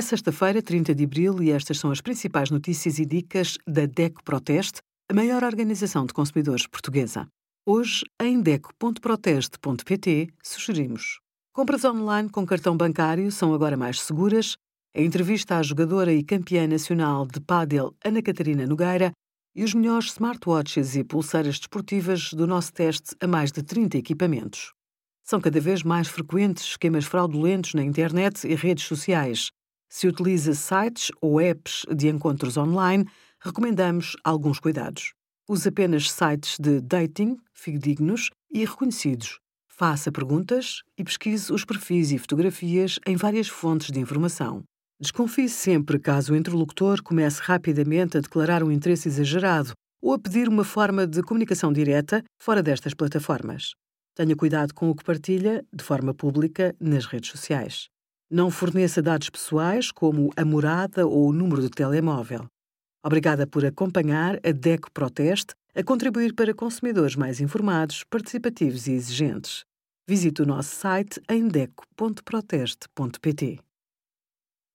É sexta-feira, 30 de abril, e estas são as principais notícias e dicas da DECO Proteste, a maior organização de consumidores portuguesa. Hoje, em DECO.proteste.pt, sugerimos: compras online com cartão bancário são agora mais seguras. A entrevista à jogadora e campeã nacional de pádel Ana Catarina Nogueira e os melhores smartwatches e pulseiras desportivas do nosso teste a mais de 30 equipamentos. São cada vez mais frequentes esquemas fraudulentos na internet e redes sociais. Se utiliza sites ou apps de encontros online, recomendamos alguns cuidados. Use apenas sites de dating fidedignos e reconhecidos. Faça perguntas e pesquise os perfis e fotografias em várias fontes de informação. Desconfie sempre caso o interlocutor comece rapidamente a declarar um interesse exagerado ou a pedir uma forma de comunicação direta fora destas plataformas. Tenha cuidado com o que partilha de forma pública nas redes sociais. Não forneça dados pessoais como a morada ou o número do telemóvel. Obrigada por acompanhar a DECO Proteste a contribuir para consumidores mais informados, participativos e exigentes. Visite o nosso site em deco.proteste.pt.